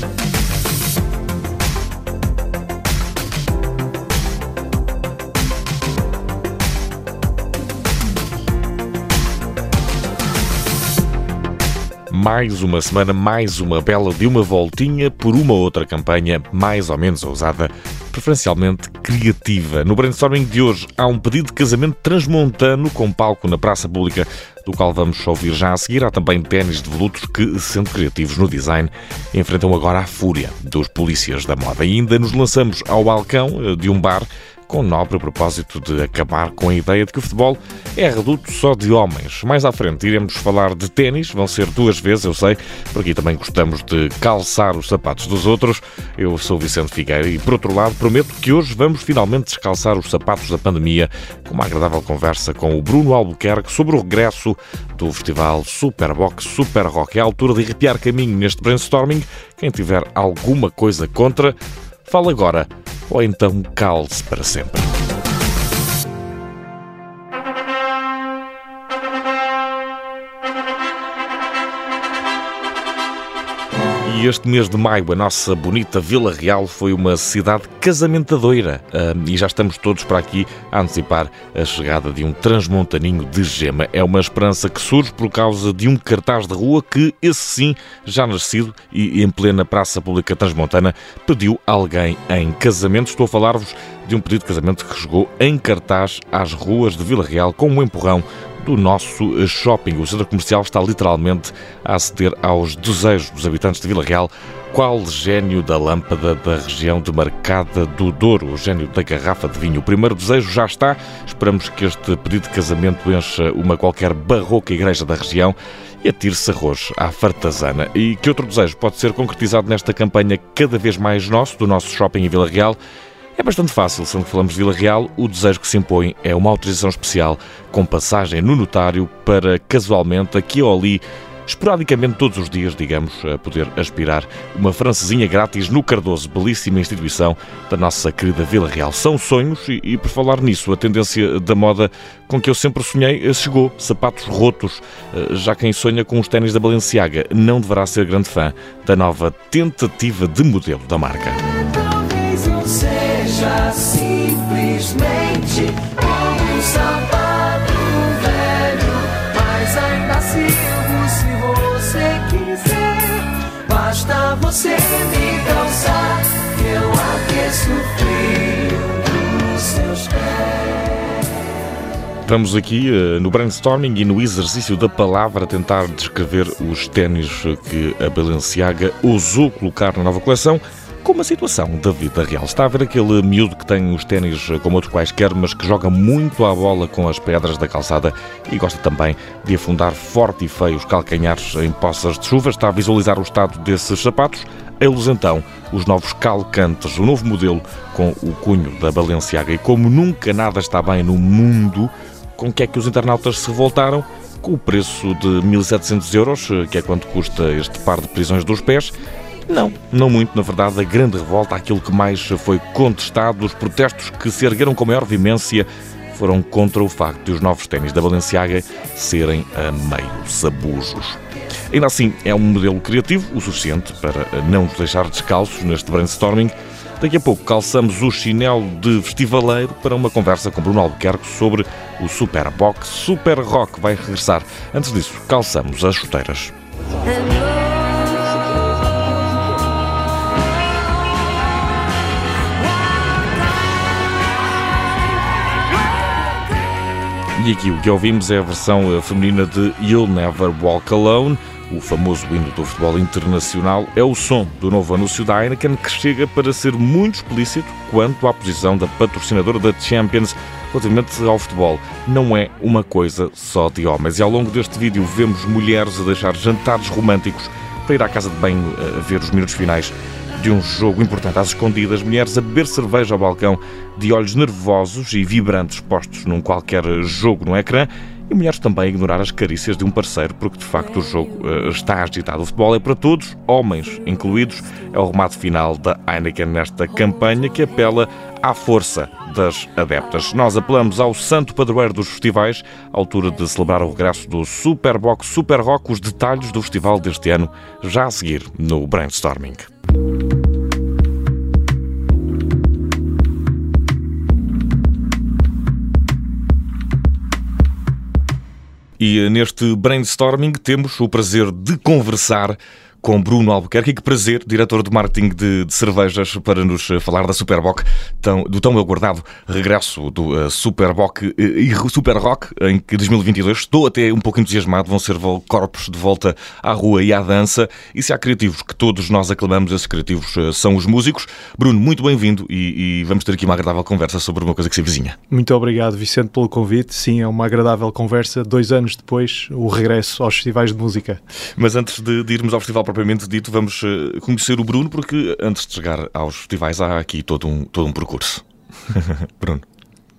Bye. Mais uma semana, mais uma bela de uma voltinha por uma outra campanha mais ou menos ousada, preferencialmente criativa. No brainstorming de hoje há um pedido de casamento transmontano com palco na praça pública, do qual vamos ouvir já a seguir. Há também ténis de veludos que, sendo criativos no design, enfrentam agora a fúria dos polícias da moda. E ainda nos lançamos ao balcão de um bar com o nobre propósito de acabar com a ideia de que o futebol é reduto só de homens. Mais à frente iremos falar de ténis, vão ser duas vezes, eu sei, por aqui também gostamos de calçar os sapatos dos outros. Eu sou Vicente Figueira e, por outro lado, prometo que hoje vamos finalmente descalçar os sapatos da pandemia com uma agradável conversa com o Bruno Albuquerque sobre o regresso do festival Superbox Super Rock. É a altura de arrepiar caminho neste brainstorming. Quem tiver alguma coisa contra, fala agora ou então cale-se para sempre. E este mês de maio, a nossa bonita Vila Real foi uma cidade casamentadoira. e já estamos todos para aqui a antecipar a chegada de um transmontaninho de gema. É uma esperança que surge por causa de um cartaz de rua que, esse sim, já nascido e em plena praça pública transmontana, pediu alguém em casamento. Estou a falar-vos de um pedido de casamento que chegou em cartaz às ruas de Vila Real com um empurrão do nosso shopping. O centro comercial está literalmente a aceder aos desejos dos habitantes de Vila Real. Qual gênio da lâmpada da região demarcada do Douro, o gênio da garrafa de vinho? O primeiro desejo já está. Esperamos que este pedido de casamento encha uma qualquer barroca igreja da região e atire-se arroz à fartazana. E que outro desejo pode ser concretizado nesta campanha cada vez mais nosso, do nosso shopping em Vila Real? É bastante fácil, sendo que falamos de Vila Real, o desejo que se impõe é uma autorização especial com passagem no notário para casualmente, aqui ou ali, esporadicamente todos os dias, digamos, a poder aspirar uma francesinha grátis no Cardoso, belíssima instituição da nossa querida Vila Real. São sonhos e, e, por falar nisso, a tendência da moda com que eu sempre sonhei eh, chegou. Sapatos rotos. Eh, já quem sonha com os ténis da Balenciaga não deverá ser grande fã da nova tentativa de modelo da marca seja simplesmente como um sapato velho, mas ainda sirvo se você quiser. Basta você me calçar, que eu aqueço o frio dos seus pés. Vamos aqui uh, no brainstorming e no exercício da palavra tentar descrever os ténis que a Balenciaga ousou colocar na nova coleção como a situação da vida real. Está a ver aquele miúdo que tem os ténis como outros quaisquer, mas que joga muito à bola com as pedras da calçada e gosta também de afundar forte e feio os calcanhares em poças de chuva. Está a visualizar o estado desses sapatos. Eles então, os novos calcantes, o novo modelo com o cunho da Balenciaga. E como nunca nada está bem no mundo, com que é que os internautas se revoltaram? Com o preço de 1.700 euros, que é quanto custa este par de prisões dos pés, não, não muito, na verdade, a grande revolta, aquilo que mais foi contestado, os protestos que se ergueram com maior vimência foram contra o facto de os novos ténis da Balenciaga serem a meio sabujos. Ainda assim, é um modelo criativo o suficiente para não nos deixar descalços neste brainstorming. Daqui a pouco calçamos o chinelo de festivaleiro para uma conversa com Bruno Albuquerque sobre o Super Box Super Rock vai regressar. Antes disso, calçamos as chuteiras. E aqui o que ouvimos é a versão eh, feminina de You'll Never Walk Alone. O famoso hino do futebol internacional é o som do novo anúncio da Heineken que chega para ser muito explícito quanto à posição da patrocinadora da Champions relativamente ao futebol. Não é uma coisa só de homens. E ao longo deste vídeo vemos mulheres a deixar jantares românticos para ir à casa de banho a ver os minutos finais de um jogo importante às escondidas, mulheres a beber cerveja ao balcão de olhos nervosos e vibrantes postos num qualquer jogo no ecrã e mulheres também a ignorar as carícias de um parceiro, porque de facto o jogo uh, está agitado. O futebol é para todos, homens incluídos. É o remate final da Heineken nesta campanha que apela à força das adeptas. Nós apelamos ao santo padroeiro dos festivais, à altura de celebrar o regresso do Superbox Super Rock. Os detalhes do festival deste ano já a seguir no Brainstorming. E neste brainstorming temos o prazer de conversar com Bruno Albuquerque. Que prazer, diretor de marketing de, de cervejas, para nos eh, falar da Superboc, tão, do tão aguardado regresso do uh, Superboc uh, e Super Rock em 2022. Estou até um pouco entusiasmado, vão ser corpos de volta à rua e à dança. E se há criativos que todos nós aclamamos, esses criativos uh, são os músicos. Bruno, muito bem-vindo e, e, vamos ter aqui uma agradável conversa sobre uma coisa que se vizinha. Muito obrigado, Vicente, pelo convite. Sim, é uma agradável conversa. Dois anos depois, o regresso aos festivais de música. Mas antes de, de irmos ao festival propriamente dito, vamos eh, conhecer o Bruno, porque antes de chegar aos festivais há aqui todo um, todo um percurso. Bruno.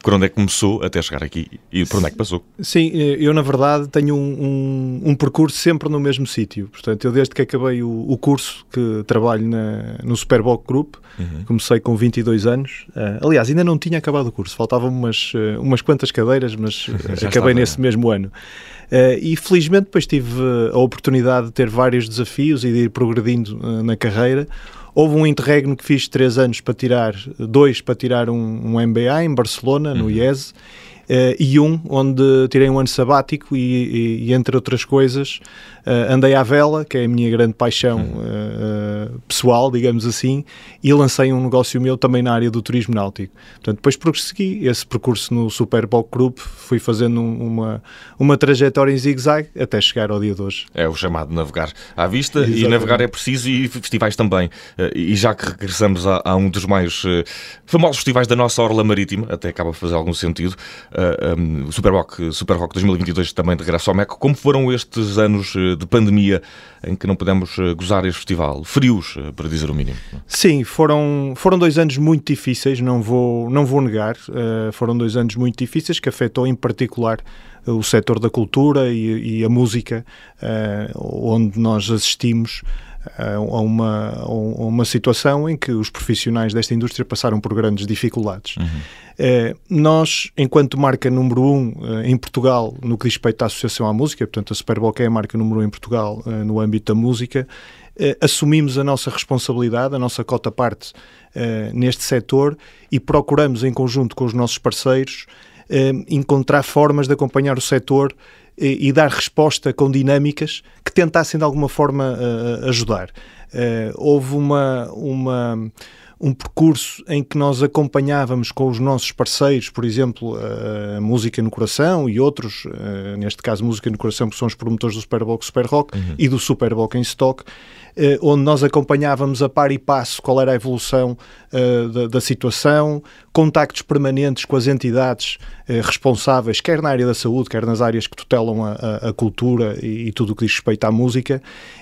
Por onde é que começou até chegar aqui e por onde é que passou? Sim, eh, eu na verdade tenho um, um, um percurso sempre no mesmo sítio. Portanto, eu desde que acabei o, o curso que trabalho na, no Superboc Group, uhum. comecei com 22 anos. Uh, aliás, ainda não tinha acabado o curso, faltavam umas, uh, umas quantas cadeiras, mas acabei nesse mesmo ano. Uh, e felizmente depois tive a oportunidade de ter vários desafios e de ir progredindo na carreira. Houve um interregno que fiz três anos para tirar, dois para tirar um, um MBA em Barcelona, no uhum. IES, uh, e um onde tirei um ano sabático e, e, e entre outras coisas, uh, andei à vela, que é a minha grande paixão uh, pessoal, digamos assim, e lancei um negócio meu também na área do turismo náutico. Portanto, depois prossegui esse percurso no Super Bowl Group, fui fazendo uma, uma trajetória em zigue-zague até chegar ao dia de hoje. É o chamado navegar à vista Exatamente. e navegar é preciso e festivais também. E já que regressamos a, a um dos mais famosos festivais da nossa orla marítima, até acaba de fazer algum sentido, um, o Super Rock, Super Rock 2022 também de regresso ao MEC, como foram estes anos de pandemia em que não pudemos eh, gozar este festival? Frios, eh, para dizer o mínimo. Sim, foram, foram dois anos muito difíceis, não vou, não vou negar. Uh, foram dois anos muito difíceis que afetou em particular o setor da cultura e, e a música, uh, onde nós assistimos a uma, a uma situação em que os profissionais desta indústria passaram por grandes dificuldades. Uhum. Eh, nós, enquanto marca número um eh, em Portugal, no que diz respeito à Associação à Música, portanto a Superboc é a marca número um em Portugal eh, no âmbito da música, assumimos a nossa responsabilidade, a nossa cota parte neste setor e procuramos, em conjunto com os nossos parceiros, encontrar formas de acompanhar o setor e, dar resposta com dinâmicas que tentassem de alguma forma ajudar. houve uma, uma um percurso em que nós acompanhávamos com os nossos parceiros, por exemplo, a Música no Coração e outros, eh, neste caso Música no Coração, que são os promotores do Superboc Super Rock uhum. e do Superboc em Stock, eh, onde nós acompanhávamos a par e passo qual era a evolução uh, da, da, situação, contactos permanentes com as entidades responsáveis, quer na área da saúde, quer nas áreas que tutelam a, a, a cultura e, e, tudo o que diz respeito à música.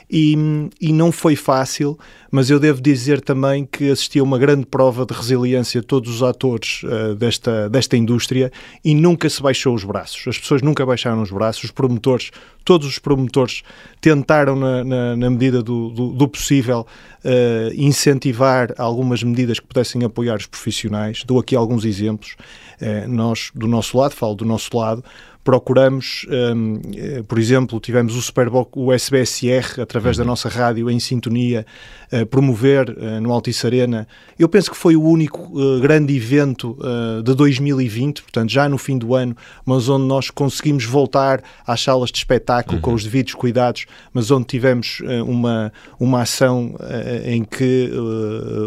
E, e, não foi fácil, mas eu devo dizer também que assisti a uma grande prova de resiliência todos os atores uh, desta, desta indústria e nunca se baixou os braços. As pessoas nunca baixaram os braços, os promotores, todos os promotores tentaram, na, na, na medida do, do, do possível, uh, incentivar algumas medidas que pudessem apoiar os profissionais. Dou aqui alguns exemplos. Uh, nós, do nosso lado, falo do nosso lado, procuramos, um, eh, por exemplo, tivemos o Superboc, o SBSR, através da uhum. nossa rádio em sintonia, uh, promover uh, no Altice Arena. Eu penso que foi o único uh, grande evento de 2020, portanto, já no fim do ano, mas onde nós conseguimos voltar às salas de espetáculo uhum. com os devidos cuidados, mas onde tivemos uma, uma ação em que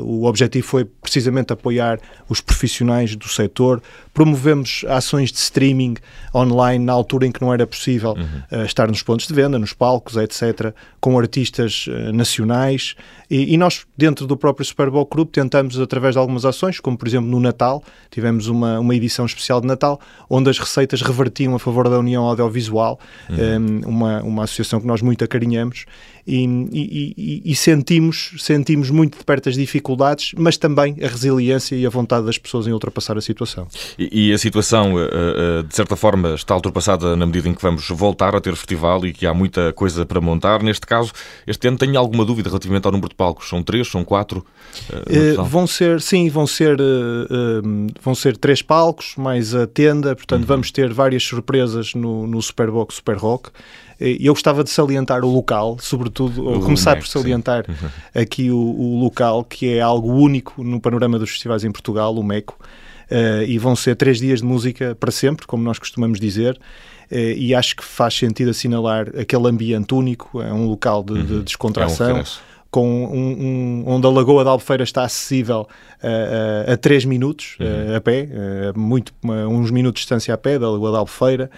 o objetivo foi precisamente apoiar os profissionais do setor. Promovemos ações de streaming online online na altura em que não era possível uhum. uh, estar nos pontos de venda, nos palcos, etc., com artistas uh, nacionais. E, e, nós, dentro do próprio Super Bowl Group, tentamos, através de algumas ações, como por exemplo no Natal, tivemos uma, uma edição especial de Natal, onde as receitas revertiam a favor da União Audiovisual, uhum. um, ehm, uma, uma associação que nós muito acarinhamos, e, e, e, sentimos, sentimos muito de perto as dificuldades, mas também a resiliência e a vontade das pessoas em ultrapassar a situação. E, a situação, eh, de certa forma, está ultrapassada na medida em que vamos voltar a ter festival e que há muita coisa para montar. Neste caso, este ano tenho alguma dúvida relativamente ao número de palcos. São três, são quatro? Uh, vão ser, sim, vão ser, uh, vão ser três palcos, mais a tenda. Portanto, uhum. vamos ter várias surpresas no, no Superbox Super Rock. Eu gostava de salientar o local, sobretudo, o começar por salientar sim. Uhum. aqui o, o, local, que é algo único no panorama dos festivais em Portugal, o MECO. Uh, e vão ser três dias de música para sempre, como nós costumamos dizer. e acho que faz sentido assinalar aquele ambiente único, é um local de, de descontração. É um com um, um, onde a Lagoa da Albufeira está acessível uh, uh, a 3 minutos uh, a pé, muito, uns minutos de distância a pé da Lagoa da Albufeira.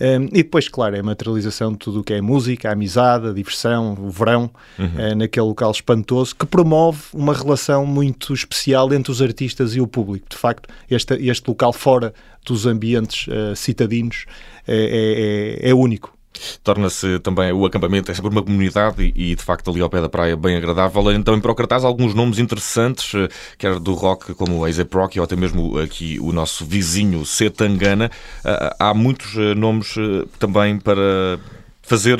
Um, e depois, claro, é a materialização de tudo o que é música, a amizade, a diversão, o verão, uhum. naquele local espantoso, que promove uma relação muito especial entre os artistas e o público. De facto, este, este local fora dos ambientes citadinos é, é, é único. Torna-se também o acampamento, é sempre uma comunidade e, de facto ali ao pé da praia bem agradável. Olhando também para o cartaz alguns nomes interessantes, eh, quer do rock como o A$AP Rocky ou até mesmo aqui o nosso vizinho Setangana. Eh, há muitos eh, nomes também para fazer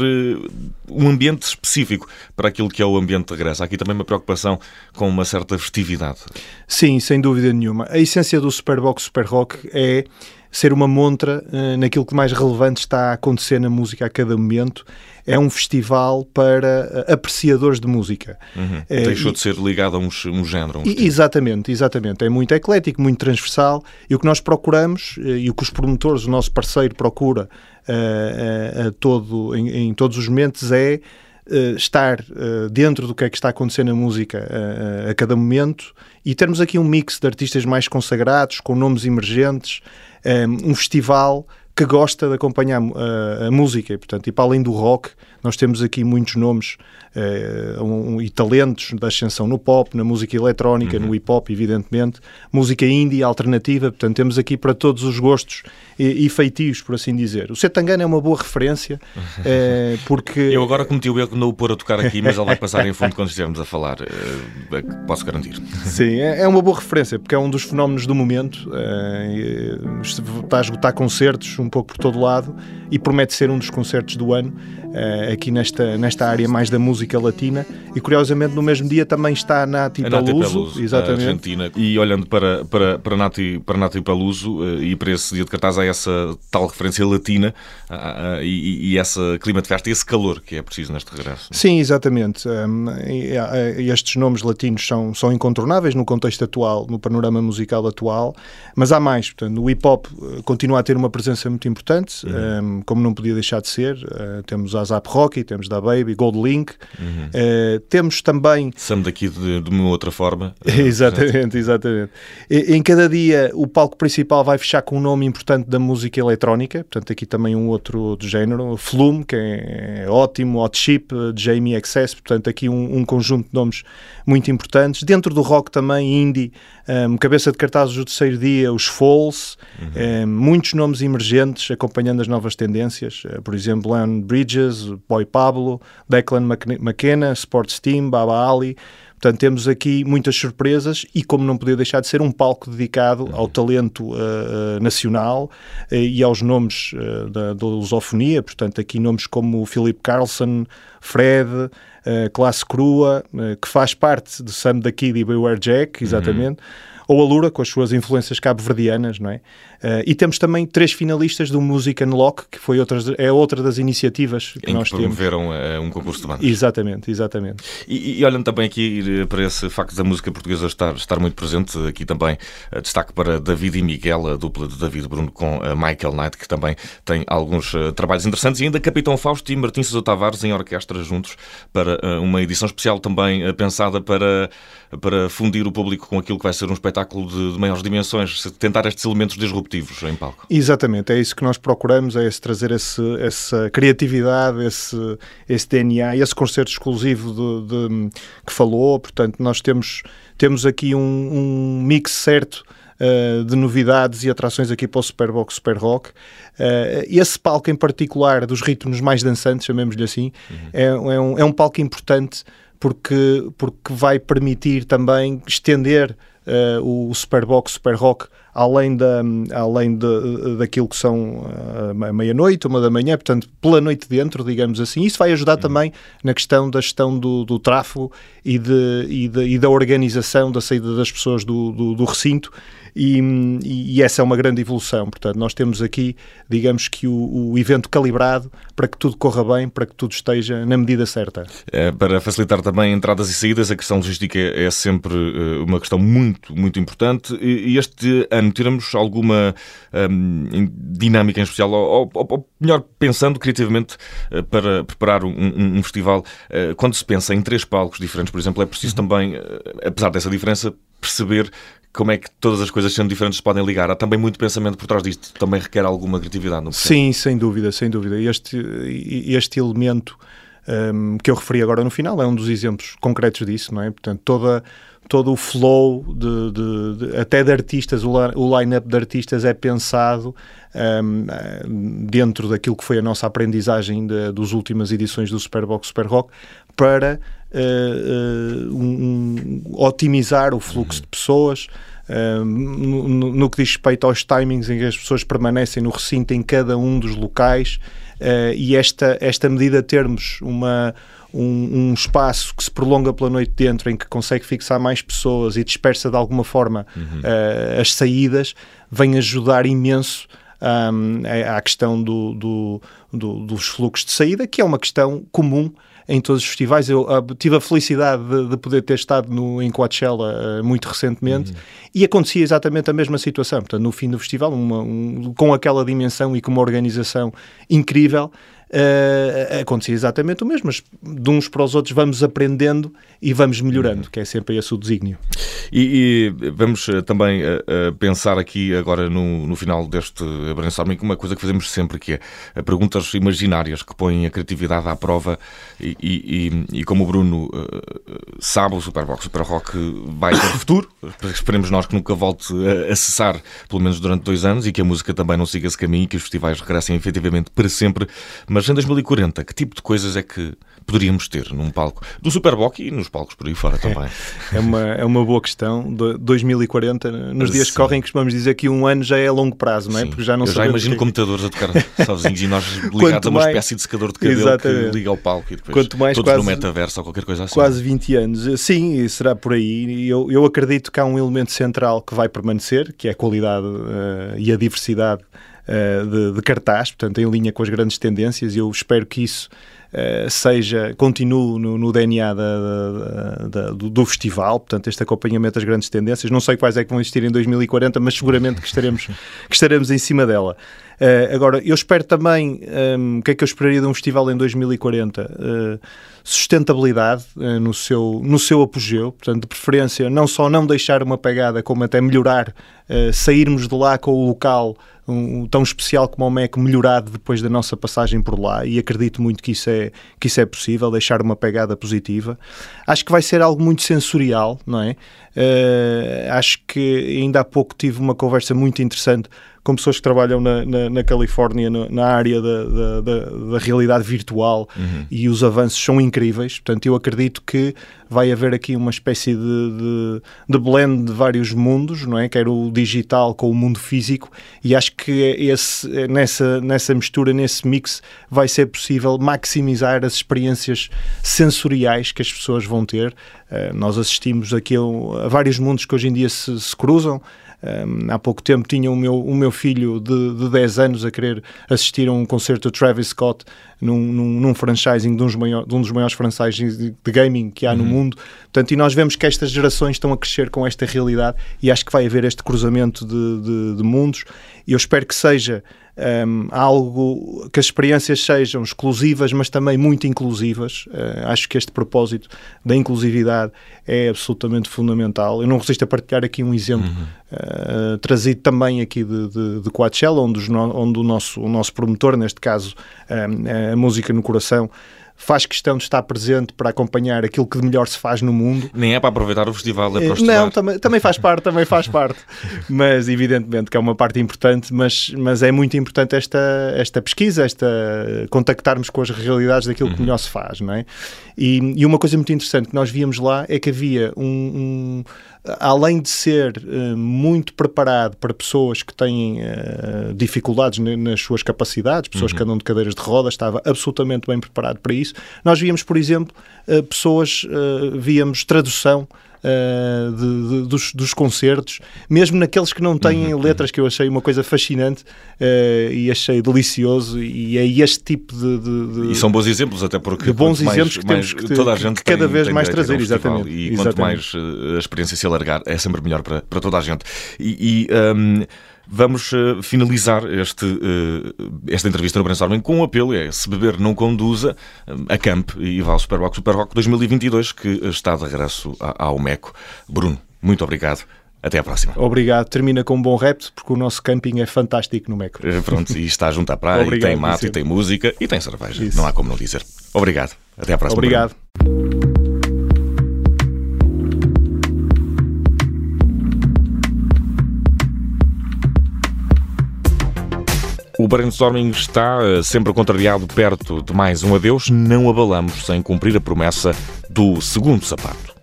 um ambiente específico para aquilo que é o ambiente de regresso. Há aqui também uma preocupação com uma certa festividade. Sim, sem dúvida nenhuma. A essência do Superbox Super Rock é ser uma montra uh, naquilo que mais relevante está a acontecer na música a cada momento. É um festival para uh, apreciadores de música. Uhum. Uh, Deixou e, de ser ligado a um, um género. Um exatamente, exatamente. É muito eclético, muito transversal e o que nós procuramos e o que os promotores, o nosso parceiro, procura todo, em, em todos os momentos é Uh, estar uh, dentro do que é que está acontecendo na música uh, a cada momento e termos aqui um mix de artistas mais consagrados, com nomes emergentes, um festival que gosta de acompanhar uh, a música e, portanto, e para além do rock, nós temos aqui muitos nomes uh, um, e talentos da ascensão no pop, na música eletrónica, uhum. no hip hop, evidentemente, música indie, alternativa, portanto, temos aqui para todos os gostos e, e feitios, por assim dizer. O Setangana é uma boa referência uh, porque. Eu agora cometi o erro de não o pôr a tocar aqui, mas ele vai passar em fundo quando estivermos a falar, posso garantir. Sim, é, é, uma boa referência porque é um dos fenómenos do momento, está a esgotar concertos, um pouco por todo lado e promete ser um dos concertos do ano uh, aqui nesta, nesta área mais da música latina e curiosamente no mesmo dia também está a Nati, a Nati Peluso, Peluso exatamente. Argentina. E olhando para, para, para, Nati, para Nati Peluso uh, e para esse dia de cartaz há essa tal referência latina uh, e, e esse clima de festa e esse calor que é preciso neste regresso. Sim, exatamente. Estes nomes latinos são, são incontornáveis no contexto atual, no panorama musical atual, mas há mais. Portanto, o hip hop continua a ter uma presença muito importante, uhum. um, como não podia deixar de ser. Uh, temos a Zap Rocky, temos da Baby, Gold Link, uhum. uh, temos também. Sam daqui de, de uma outra forma. exatamente, exatamente. E, em cada dia o palco principal vai fechar com um nome importante da música eletrónica, portanto, aqui também um outro, género, Flume, que é, é ótimo, Hot Chip, Jamie Excess, portanto, aqui um, um conjunto de nomes muito importantes. Dentro do rock também, indie, um, cabeça de cartazes do terceiro dia, os Falls, uhum. um, muitos nomes emergentes acompanhando as novas tendências, por exemplo, Leon Bridges, Boy Pablo, Declan McKenna, Sports Team, Baba Ali. Portanto, temos aqui muitas surpresas e, como não podia deixar de ser, um palco dedicado uhum. ao talento uh, nacional uh, e aos nomes uh, da, da lusofonia. Portanto, aqui nomes como Philip Carlson, Fred, Classe Crua, que faz parte de Sam da Kid e Beware Jack, exatamente. Uhum ou a Lura, com as suas influências cabo-verdianas, não é? Uh, e temos também três finalistas do Music Unlock, que foi outra, é outra das iniciativas que em nós que promoveram temos. um concurso de bandas. Exatamente, exatamente. E, e, olhando também aqui eh, para esse facto da música portuguesa estar, estar muito presente, aqui também destaque para David e Miguel, a dupla de David Bruno com Michael Knight, que também tem alguns trabalhos interessantes, e ainda Capitão Fausto e Martins Sousa Tavares em orquestra juntos para uma edição especial também pensada para, para fundir o público com aquilo que vai ser um espetáculo espetáculo de, de maiores dimensões, tentar estes elementos disruptivos em palco. Exatamente, é isso que nós procuramos, é esse, trazer esse, essa criatividade, esse, esse DNA, esse concerto exclusivo de, de, que falou, portanto nós temos, temos aqui um, um mix certo Uh, de novidades e atrações aqui para o Superbox Super Rock. Uh, esse palco em particular, dos ritmos mais dançantes, chamemos-lhe assim, uhum. é, é, um, é um palco importante porque, porque vai permitir também estender o Superbox, Super Rock, além, da, além de, daquilo que são uh, meia-noite, uma da manhã, portanto, pela noite dentro, digamos assim. Isso vai ajudar uhum. também na questão da gestão do, do tráfego e, de, e, de, e da organização da saída das pessoas do, do, do recinto e, e, essa é uma grande evolução. Portanto, nós temos aqui, digamos que o, o evento calibrado para que tudo corra bem, para que tudo esteja na medida certa. É, para facilitar também entradas e saídas, a questão logística é sempre uh, uma questão muito, muito importante. E, este ano tiramos alguma um, dinâmica em especial, ou, ou, ou melhor, pensando criativamente uh, para preparar um, um, um festival, uh, quando se pensa em três palcos diferentes, por exemplo, é preciso uhum. também, apesar dessa diferença, perceber como é que todas as coisas sendo diferentes podem ligar. Há também muito pensamento por trás disto, também requer alguma criatividade. Não Sim, sem dúvida, sem dúvida. Este, este elemento um, que eu referi agora no final é um dos exemplos concretos disso, não é? Portanto, toda, todo o flow de, de, de até de artistas, o, line-up de artistas é pensado um, dentro daquilo que foi a nossa aprendizagem de, das últimas edições do Superbox Super Rock para uh, uh, um, otimizar o fluxo de pessoas. Uh, no, no, que diz respeito aos timings em que as pessoas permanecem no recinto em cada um dos locais e esta, esta medida termos uma, um, um, espaço que se prolonga pela noite dentro, em que consegue fixar mais pessoas e dispersa de alguma forma uhum. uh, as saídas, vem ajudar imenso um, à questão do, do, do, dos fluxos de saída, que é uma questão comum em todos os festivais. Eu uh, tive a felicidade de, de, poder ter estado no, em Coachella uh, muito recentemente uhum. e acontecia exatamente a mesma situação. Portanto, no fim do festival, uma, um, com aquela dimensão e com uma organização incrível, uh, acontecia exatamente o mesmo, mas de uns para os outros vamos aprendendo e vamos melhorando, uhum. que é sempre esse o desígnio. E, e vamos eh, também uh, pensar aqui agora no, no final deste brainstorming uma coisa que fazemos sempre, que é perguntas imaginárias que põem a criatividade à prova e, e, e como o Bruno uh, sabe, o Superbox Super Rock vai ter futuro, esperemos nós que nunca volte a, a cessar, pelo menos durante dois anos, e que a música também não siga esse caminho e que os festivais regressem efetivamente para sempre, mas em 2040, que tipo de coisas é que poderíamos ter num palco do Superboc e nos palcos por aí fora também? É, é uma, é uma boa questão. De 2040, nos dias que correm, costumamos dizer que um ano já é a longo prazo, não é? Sim. Porque já não Eu já imagino que... computadores a tocar sozinhos e nós ligados a uma espécie de secador de cabelo Exatamente. que liga ao palco e depois Quanto mais todos quase, no metaverso ou qualquer coisa assim. Quase 20 anos. Sim, será por aí. Eu, eu acredito que há um elemento central que vai permanecer, que é a qualidade uh, e a diversidade uh, de, de, cartaz, portanto, em linha com as grandes tendências, e eu espero que isso uh, seja, continue no, no DNA da, da, da, do, do, festival, portanto, este acompanhamento das grandes tendências. Não sei quais é que vão existir em 2040, mas seguramente que estaremos, que estaremos em cima dela. Uh, agora, eu espero também, um, o que é que eu esperaria de um festival em 2040? Uh, sustentabilidade uh, no, seu, no seu apogeu, portanto, de preferência, não só não deixar uma pegada, como até melhorar, sairmos de lá com o local um, tão especial como o MEC melhorado depois da nossa passagem por lá e acredito muito que isso é, que isso é possível, deixar uma pegada positiva. Acho que vai ser algo muito sensorial, não é? Uh, acho que ainda há pouco tive uma conversa muito interessante com pessoas que trabalham na, na, na Califórnia, na, na área da, da, da, da, realidade virtual uhum. e os avanços são incríveis. Portanto, eu acredito que vai haver aqui uma espécie de, de, de blend de vários mundos, não é? Quer o digital com o mundo físico, e acho que esse, nessa, nessa mistura, nesse mix, vai ser possível maximizar as experiências sensoriais que as pessoas vão ter. Uh, nós assistimos aqui a, a, vários mundos que hoje em dia se, se cruzam. Um, há pouco tempo tinha o meu, o meu filho de, de 10 anos a querer assistir a um concerto de Travis Scott num, num, num franchising de, maior, de um dos maiores franchisings de, de gaming que há uhum. no mundo. Portanto, e nós vemos que estas gerações estão a crescer com esta realidade e acho que vai haver este cruzamento de, de, de mundos. E eu espero que seja um, algo que as experiências sejam exclusivas, mas também muito inclusivas. Uh, acho que este propósito da inclusividade é absolutamente fundamental. Eu não resisto a partilhar aqui um exemplo uhum. uh, trazido também aqui de, de, de Coachella, onde, onde o, nosso, o nosso promotor, neste caso um, a Música no Coração, faz questão de estar presente para acompanhar aquilo que de melhor se faz no mundo. Nem é para aproveitar o festival, é para estudar. Não, também, também faz parte, também faz parte. Mas evidentemente que é uma parte importante, mas, mas é muito importante esta, esta pesquisa, esta contactarmos com as realidades daquilo que uhum. melhor se faz, não é? E, e uma coisa muito interessante que nós víamos lá é que havia um, um além de ser uh, muito preparado para pessoas que têm uh, dificuldades nas suas capacidades, pessoas uhum. que andam de cadeiras de rodas, estava absolutamente bem preparado para isso. Nós víamos, por exemplo, uh, pessoas, víamos tradução uh, de, de, dos, dos, concertos, mesmo naqueles que não têm uhum. letras, que eu achei uma coisa fascinante uh, e achei delicioso. E é este tipo de. de e são bons exemplos, até porque. Bons exemplos mais, que temos que, toda a gente que cada tem, vez tem mais trazer, exatamente. E exatamente. quanto mais a experiência se alargar, é sempre melhor para, para toda a gente. E. e um, Vamos uh, finalizar este, uh, esta entrevista no Brainstorming com um apelo: é se beber não conduza, uh, acampe e vá ao Superboc Superboc 2022, que está de regresso ao MECO. Bruno, muito obrigado. Até à próxima. Obrigado. Termina com um bom repto, porque o nosso camping é fantástico no MECO. Pronto, e está junto à praia, Obrigado, e tem mate, e tem música, e tem cerveja. Isso. Não há como não dizer. Obrigado. Até à próxima. Obrigado. Bruno. O brainstorming está eh, sempre contrariado perto de mais um adeus. Não abalamos sem cumprir a promessa do segundo sapato.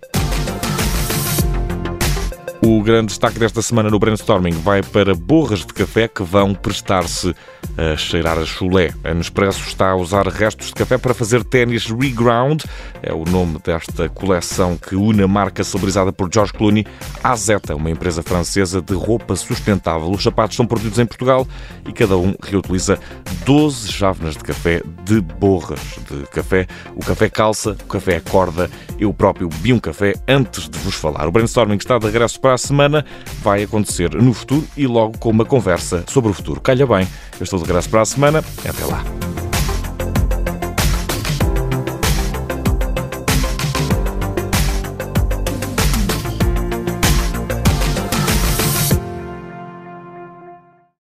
O grande destaque desta semana no brainstorming vai para borras de café que vão prestar-se a cheirar a chulé. A Nespresso está a usar restos de café para fazer ténis reground. É o nome desta coleção que une a marca celebrizada por George Clooney à Zeta, uma empresa francesa de roupa sustentável. Os sapatos são produzidos em Portugal e cada um reutiliza 12 chávenas de café de borras de café. O café calça, o café acorda. Eu próprio vi um café antes de vos falar. O brainstorming está de regresso para a semana vai acontecer no futuro e logo com uma conversa sobre o futuro. Calha bem, eu estou de graça para a semana. Até lá.